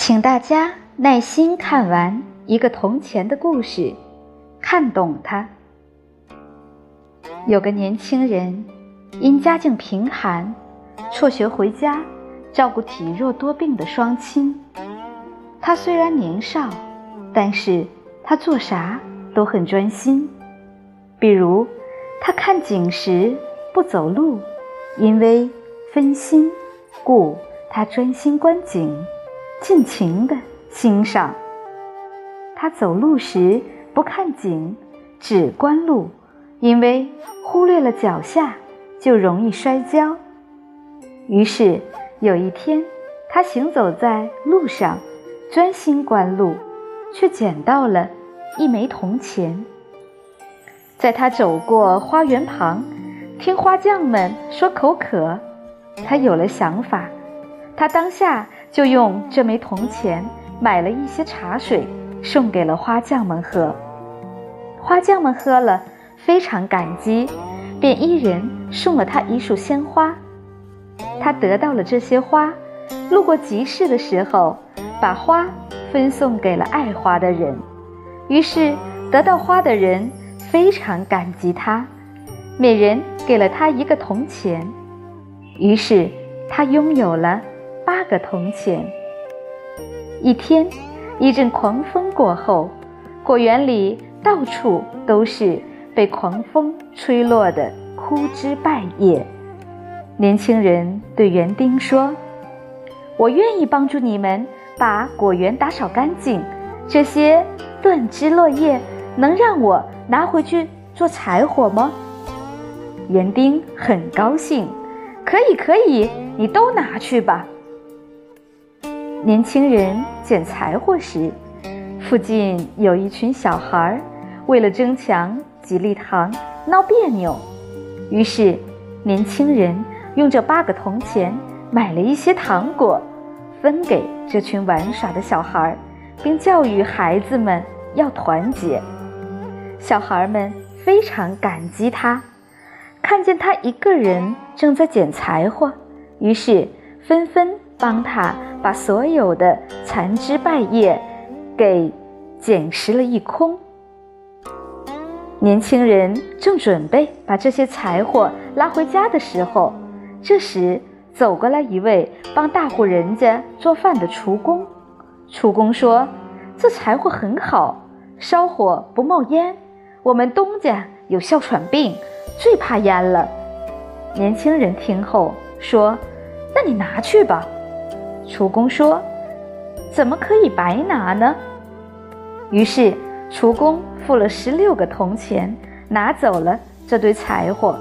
请大家耐心看完一个铜钱的故事，看懂它。有个年轻人，因家境贫寒，辍学回家照顾体弱多病的双亲。他虽然年少，但是他做啥都很专心。比如，他看景时不走路，因为分心，故他专心观景。尽情的欣赏。他走路时不看景，只观路，因为忽略了脚下就容易摔跤。于是有一天，他行走在路上，专心观路，却捡到了一枚铜钱。在他走过花园旁，听花匠们说口渴，他有了想法。他当下就用这枚铜钱买了一些茶水，送给了花匠们喝。花匠们喝了，非常感激，便一人送了他一束鲜花。他得到了这些花，路过集市的时候，把花分送给了爱花的人。于是得到花的人非常感激他，每人给了他一个铜钱。于是他拥有了。八个铜钱。一天，一阵狂风过后，果园里到处都是被狂风吹落的枯枝败叶。年轻人对园丁说：“我愿意帮助你们把果园打扫干净。这些断枝落叶能让我拿回去做柴火吗？”园丁很高兴：“可以，可以，你都拿去吧。”年轻人捡柴火时，附近有一群小孩儿，为了争抢几粒糖闹别扭。于是，年轻人用这八个铜钱买了一些糖果，分给这群玩耍的小孩，并教育孩子们要团结。小孩们非常感激他，看见他一个人正在捡柴火，于是纷纷帮他。把所有的残枝败叶给捡拾了一空。年轻人正准备把这些柴火拉回家的时候，这时走过来一位帮大户人家做饭的厨工。厨工说：“这柴火很好，烧火不冒烟。我们东家有哮喘病，最怕烟了。”年轻人听后说：“那你拿去吧。”厨工说：“怎么可以白拿呢？”于是，厨工付了十六个铜钱，拿走了这堆柴火。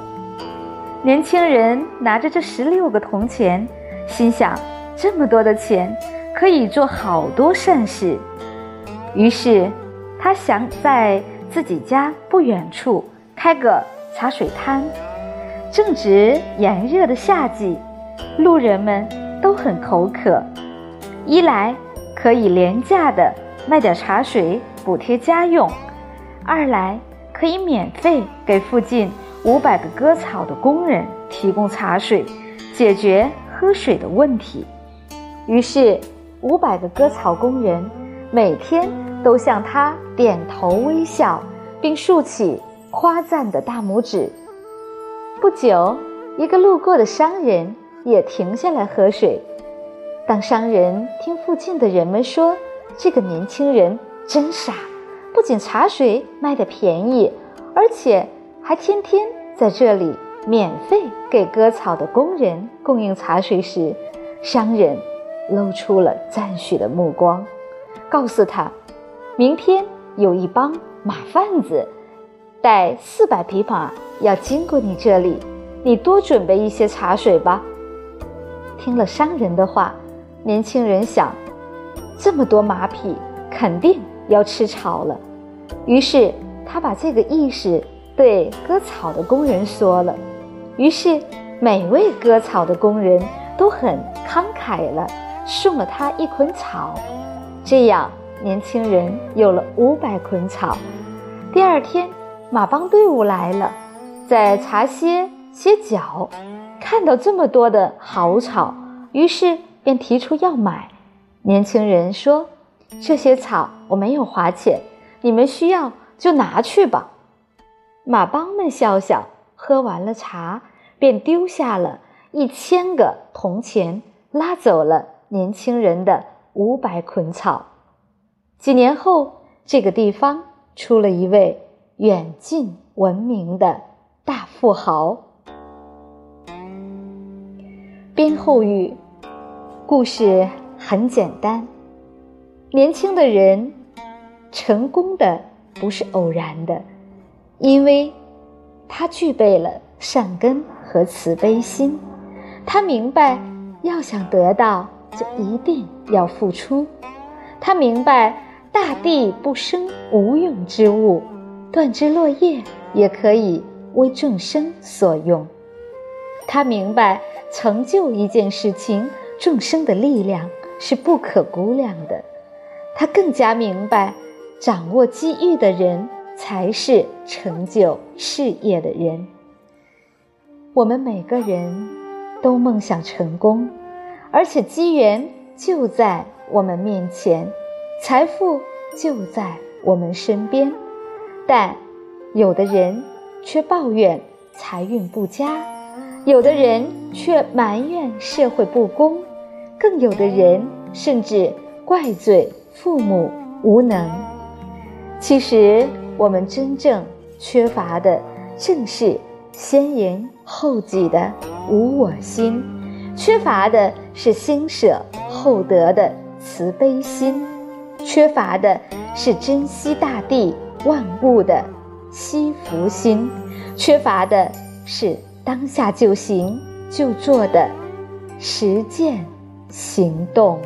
年轻人拿着这十六个铜钱，心想：这么多的钱，可以做好多善事。于是，他想在自己家不远处开个茶水摊。正值炎热的夏季，路人们。都很口渴，一来可以廉价的卖点茶水补贴家用，二来可以免费给附近五百个割草的工人提供茶水，解决喝水的问题。于是，五百个割草工人每天都向他点头微笑，并竖起夸赞的大拇指。不久，一个路过的商人。也停下来喝水。当商人听附近的人们说这个年轻人真傻，不仅茶水卖的便宜，而且还天天在这里免费给割草的工人供应茶水时，商人露出了赞许的目光，告诉他，明天有一帮马贩子带四百匹马要经过你这里，你多准备一些茶水吧。听了商人的话，年轻人想，这么多马匹肯定要吃草了。于是他把这个意思对割草的工人说了。于是每位割草的工人都很慷慨了，送了他一捆草。这样，年轻人有了五百捆草。第二天，马帮队伍来了，在茶歇歇脚。看到这么多的好草，于是便提出要买。年轻人说：“这些草我没有花钱，你们需要就拿去吧。”马帮们笑笑，喝完了茶，便丢下了一千个铜钱，拉走了年轻人的五百捆草。几年后，这个地方出了一位远近闻名的大富豪。编后语，故事很简单。年轻的人成功的不是偶然的，因为他具备了善根和慈悲心。他明白，要想得到，就一定要付出。他明白，大地不生无用之物，断枝落叶也可以为众生所用。他明白。成就一件事情，众生的力量是不可估量的。他更加明白，掌握机遇的人才是成就事业的人。我们每个人都梦想成功，而且机缘就在我们面前，财富就在我们身边，但有的人却抱怨财运不佳。有的人却埋怨社会不公，更有的人甚至怪罪父母无能。其实，我们真正缺乏的正是先人后己的无我心，缺乏的是先舍后得的慈悲心，缺乏的是珍惜大地万物的惜福心，缺乏的是。当下就行就做的实践行动。